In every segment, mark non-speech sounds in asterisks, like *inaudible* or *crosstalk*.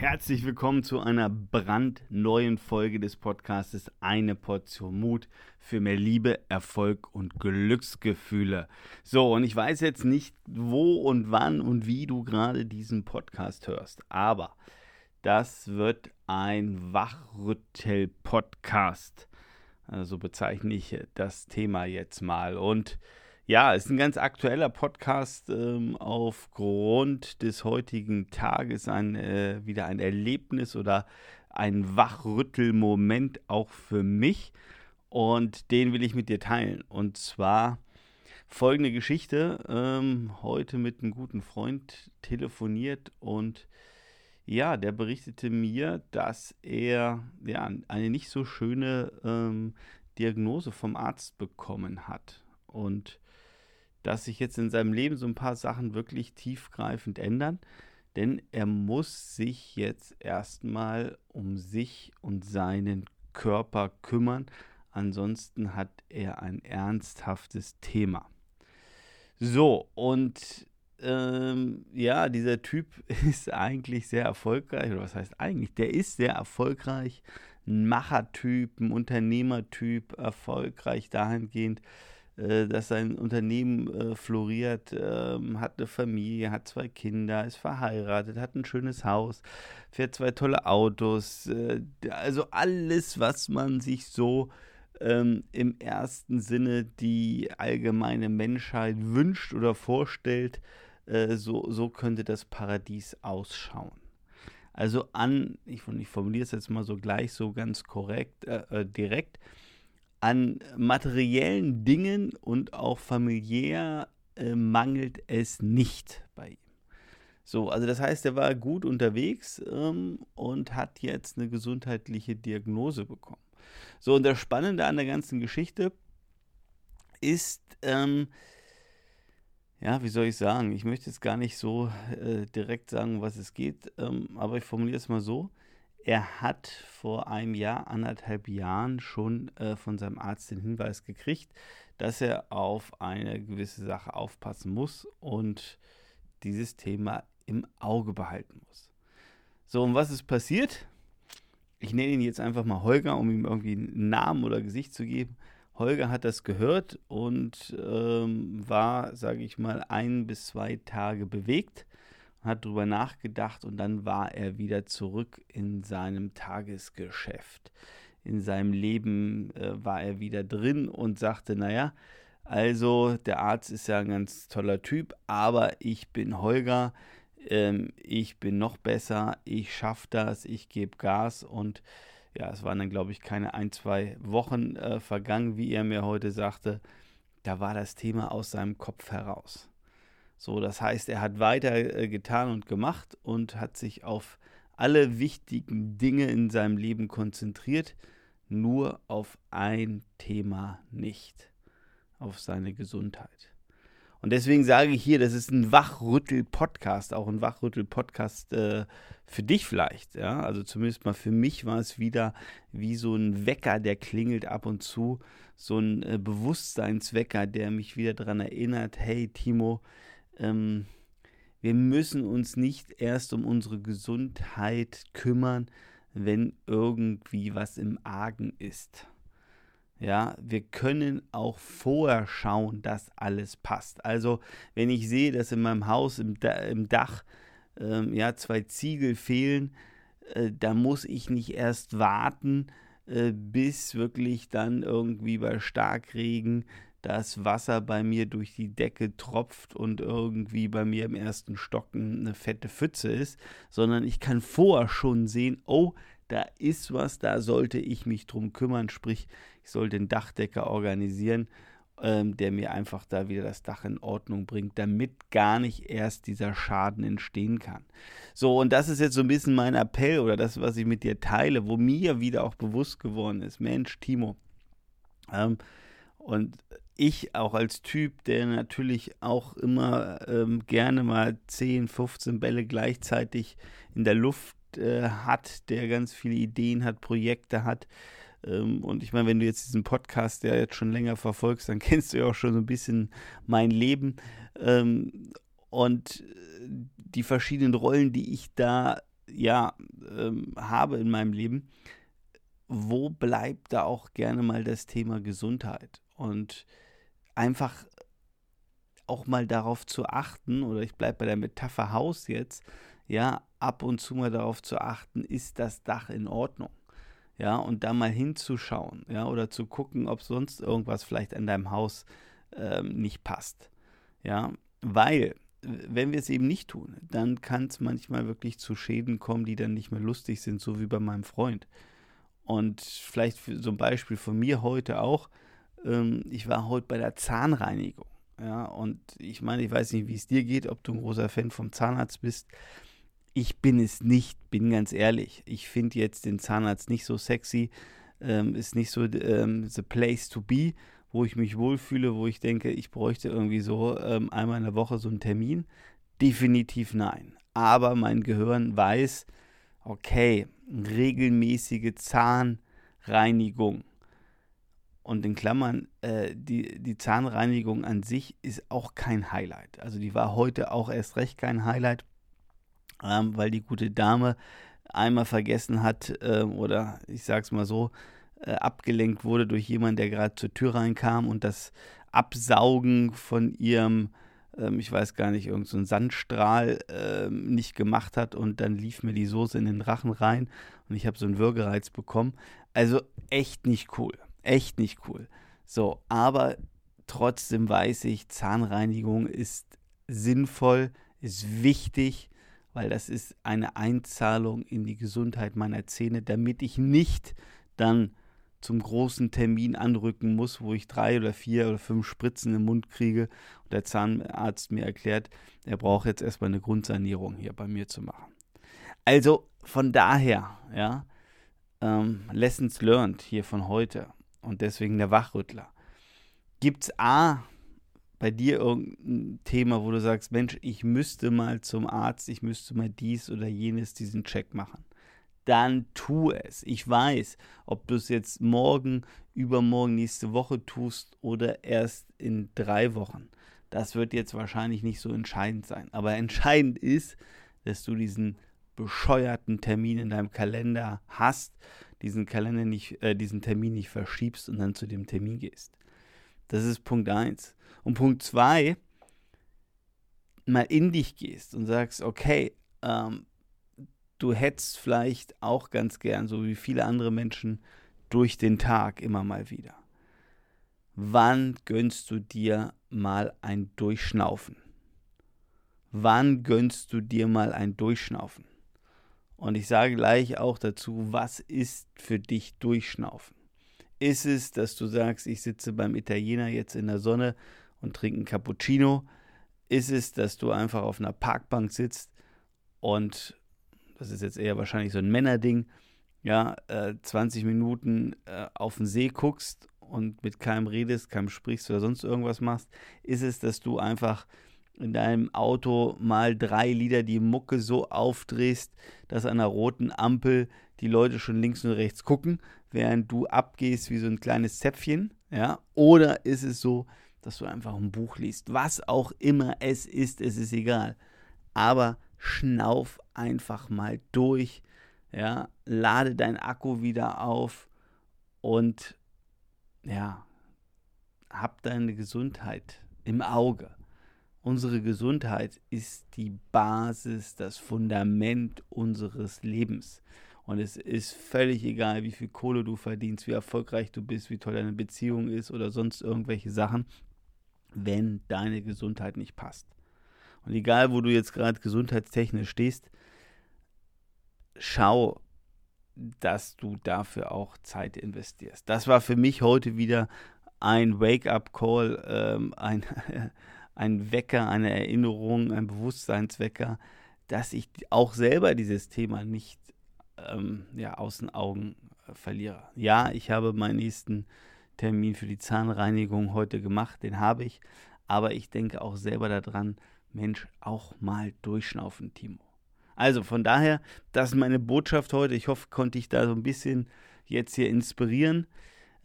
Herzlich willkommen zu einer brandneuen Folge des Podcastes Eine Portion Mut für mehr Liebe, Erfolg und Glücksgefühle. So, und ich weiß jetzt nicht, wo und wann und wie du gerade diesen Podcast hörst, aber das wird ein Wachrüttel-Podcast. So also bezeichne ich das Thema jetzt mal. Und ja, ist ein ganz aktueller Podcast ähm, aufgrund des heutigen Tages, ein, äh, wieder ein Erlebnis oder ein Wachrüttelmoment auch für mich und den will ich mit dir teilen. Und zwar folgende Geschichte, ähm, heute mit einem guten Freund telefoniert und ja, der berichtete mir, dass er ja, eine nicht so schöne ähm, Diagnose vom Arzt bekommen hat. Und dass sich jetzt in seinem Leben so ein paar Sachen wirklich tiefgreifend ändern, denn er muss sich jetzt erstmal um sich und seinen Körper kümmern, ansonsten hat er ein ernsthaftes Thema. So, und ähm, ja, dieser Typ *laughs* ist eigentlich sehr erfolgreich, oder was heißt eigentlich? Der ist sehr erfolgreich, ein Machertyp, ein Unternehmertyp, erfolgreich dahingehend, dass sein Unternehmen äh, floriert, äh, hat eine Familie, hat zwei Kinder, ist verheiratet, hat ein schönes Haus, fährt zwei tolle Autos. Äh, also alles, was man sich so ähm, im ersten Sinne die allgemeine Menschheit wünscht oder vorstellt, äh, so, so könnte das Paradies ausschauen. Also an, ich, ich formuliere es jetzt mal so gleich so ganz korrekt, äh, direkt, an materiellen Dingen und auch familiär äh, mangelt es nicht bei ihm. So, also das heißt, er war gut unterwegs ähm, und hat jetzt eine gesundheitliche Diagnose bekommen. So, und das Spannende an der ganzen Geschichte ist, ähm, ja, wie soll ich sagen, ich möchte jetzt gar nicht so äh, direkt sagen, was es geht, ähm, aber ich formuliere es mal so. Er hat vor einem Jahr, anderthalb Jahren schon äh, von seinem Arzt den Hinweis gekriegt, dass er auf eine gewisse Sache aufpassen muss und dieses Thema im Auge behalten muss. So, und was ist passiert? Ich nenne ihn jetzt einfach mal Holger, um ihm irgendwie einen Namen oder Gesicht zu geben. Holger hat das gehört und ähm, war, sage ich mal, ein bis zwei Tage bewegt hat drüber nachgedacht und dann war er wieder zurück in seinem Tagesgeschäft. In seinem Leben äh, war er wieder drin und sagte, naja, also der Arzt ist ja ein ganz toller Typ, aber ich bin Holger, ähm, ich bin noch besser, ich schaffe das, ich gebe Gas und ja, es waren dann, glaube ich, keine ein, zwei Wochen äh, vergangen, wie er mir heute sagte. Da war das Thema aus seinem Kopf heraus. So, das heißt, er hat weiter äh, getan und gemacht und hat sich auf alle wichtigen Dinge in seinem Leben konzentriert, nur auf ein Thema nicht, auf seine Gesundheit. Und deswegen sage ich hier, das ist ein Wachrüttel-Podcast, auch ein Wachrüttel-Podcast äh, für dich vielleicht. Ja? Also zumindest mal für mich war es wieder wie so ein Wecker, der klingelt ab und zu, so ein äh, Bewusstseinswecker, der mich wieder daran erinnert, hey Timo, ähm, wir müssen uns nicht erst um unsere Gesundheit kümmern, wenn irgendwie was im Argen ist. Ja, wir können auch vorher schauen, dass alles passt. Also, wenn ich sehe, dass in meinem Haus im, im Dach ähm, ja, zwei Ziegel fehlen, äh, da muss ich nicht erst warten, äh, bis wirklich dann irgendwie bei Starkregen das Wasser bei mir durch die Decke tropft und irgendwie bei mir im ersten Stock eine fette Pfütze ist, sondern ich kann vorher schon sehen, oh, da ist was, da sollte ich mich drum kümmern, sprich, ich soll den Dachdecker organisieren, ähm, der mir einfach da wieder das Dach in Ordnung bringt, damit gar nicht erst dieser Schaden entstehen kann. So, und das ist jetzt so ein bisschen mein Appell oder das, was ich mit dir teile, wo mir wieder auch bewusst geworden ist, Mensch, Timo, ähm, und ich auch als Typ, der natürlich auch immer ähm, gerne mal 10, 15 Bälle gleichzeitig in der Luft äh, hat, der ganz viele Ideen hat, Projekte hat. Ähm, und ich meine, wenn du jetzt diesen Podcast ja jetzt schon länger verfolgst, dann *laughs* kennst du ja auch schon so ein bisschen mein Leben. Ähm, und die verschiedenen Rollen, die ich da ja ähm, habe in meinem Leben, wo bleibt da auch gerne mal das Thema Gesundheit? Und einfach auch mal darauf zu achten, oder ich bleibe bei der Metapher Haus jetzt, ja, ab und zu mal darauf zu achten, ist das Dach in Ordnung? Ja, und da mal hinzuschauen, ja, oder zu gucken, ob sonst irgendwas vielleicht an deinem Haus ähm, nicht passt. Ja, weil, wenn wir es eben nicht tun, dann kann es manchmal wirklich zu Schäden kommen, die dann nicht mehr lustig sind, so wie bei meinem Freund. Und vielleicht so ein Beispiel von mir heute auch. Ähm, ich war heute bei der Zahnreinigung. Ja, und ich meine, ich weiß nicht, wie es dir geht, ob du ein großer Fan vom Zahnarzt bist. Ich bin es nicht, bin ganz ehrlich. Ich finde jetzt den Zahnarzt nicht so sexy. Ähm, ist nicht so ähm, the place to be wo ich mich wohlfühle, wo ich denke, ich bräuchte irgendwie so ähm, einmal in der Woche so einen Termin? Definitiv nein. Aber mein Gehirn weiß, okay, regelmäßige Zahnreinigung. Und in Klammern, äh, die, die Zahnreinigung an sich ist auch kein Highlight. Also die war heute auch erst recht kein Highlight, ähm, weil die gute Dame einmal vergessen hat, äh, oder ich sag's mal so, äh, abgelenkt wurde durch jemanden, der gerade zur Tür reinkam und das Absaugen von ihrem, ähm, ich weiß gar nicht, irgendein so Sandstrahl ähm, nicht gemacht hat und dann lief mir die Soße in den Rachen rein und ich habe so einen Würgereiz bekommen. Also echt nicht cool. Echt nicht cool. So, aber trotzdem weiß ich, Zahnreinigung ist sinnvoll, ist wichtig, weil das ist eine Einzahlung in die Gesundheit meiner Zähne, damit ich nicht dann zum großen Termin anrücken muss, wo ich drei oder vier oder fünf Spritzen im Mund kriege und der Zahnarzt mir erklärt, er braucht jetzt erstmal eine Grundsanierung hier bei mir zu machen. Also von daher, ja, ähm, Lessons learned hier von heute und deswegen der Wachrüttler. Gibt es A, bei dir irgendein Thema, wo du sagst, Mensch, ich müsste mal zum Arzt, ich müsste mal dies oder jenes, diesen Check machen? dann tu es. Ich weiß, ob du es jetzt morgen, übermorgen, nächste Woche tust oder erst in drei Wochen. Das wird jetzt wahrscheinlich nicht so entscheidend sein. Aber entscheidend ist, dass du diesen bescheuerten Termin in deinem Kalender hast, diesen Kalender nicht, äh, diesen Termin nicht verschiebst und dann zu dem Termin gehst. Das ist Punkt 1. Und Punkt 2, mal in dich gehst und sagst, okay, ähm, du hättest vielleicht auch ganz gern, so wie viele andere Menschen, durch den Tag immer mal wieder. Wann gönnst du dir mal ein Durchschnaufen? Wann gönnst du dir mal ein Durchschnaufen? Und ich sage gleich auch dazu, was ist für dich Durchschnaufen? Ist es, dass du sagst, ich sitze beim Italiener jetzt in der Sonne und trinke einen Cappuccino? Ist es, dass du einfach auf einer Parkbank sitzt und das ist jetzt eher wahrscheinlich so ein Männerding, ja, äh, 20 Minuten äh, auf den See guckst und mit keinem redest, keinem sprichst oder sonst irgendwas machst, ist es, dass du einfach in deinem Auto mal drei Lieder die Mucke so aufdrehst, dass an einer roten Ampel die Leute schon links und rechts gucken, während du abgehst wie so ein kleines Zäpfchen, ja? Oder ist es so, dass du einfach ein Buch liest? Was auch immer es ist, es ist egal. Aber schnauf einfach mal durch, ja, lade dein Akku wieder auf und ja, hab deine Gesundheit im Auge. Unsere Gesundheit ist die Basis, das Fundament unseres Lebens. Und es ist völlig egal, wie viel Kohle du verdienst, wie erfolgreich du bist, wie toll deine Beziehung ist oder sonst irgendwelche Sachen, wenn deine Gesundheit nicht passt. Und egal, wo du jetzt gerade gesundheitstechnisch stehst, schau, dass du dafür auch Zeit investierst. Das war für mich heute wieder ein Wake-up-Call, ähm, ein, *laughs* ein Wecker, eine Erinnerung, ein Bewusstseinswecker, dass ich auch selber dieses Thema nicht ähm, ja, aus den Augen äh, verliere. Ja, ich habe meinen nächsten Termin für die Zahnreinigung heute gemacht, den habe ich, aber ich denke auch selber daran, Mensch, auch mal durchschnaufen, Timo. Also von daher, das ist meine Botschaft heute. Ich hoffe, konnte ich da so ein bisschen jetzt hier inspirieren.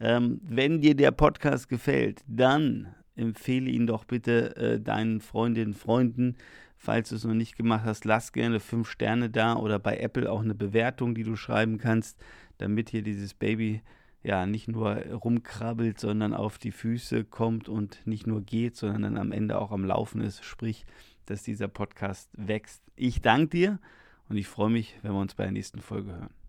Ähm, wenn dir der Podcast gefällt, dann empfehle ihn doch bitte äh, deinen Freundinnen, Freunden. Falls du es noch nicht gemacht hast, lass gerne fünf Sterne da oder bei Apple auch eine Bewertung, die du schreiben kannst, damit hier dieses Baby ja nicht nur rumkrabbelt, sondern auf die Füße kommt und nicht nur geht, sondern dann am Ende auch am Laufen ist, sprich, dass dieser Podcast wächst. Ich danke dir und ich freue mich, wenn wir uns bei der nächsten Folge hören.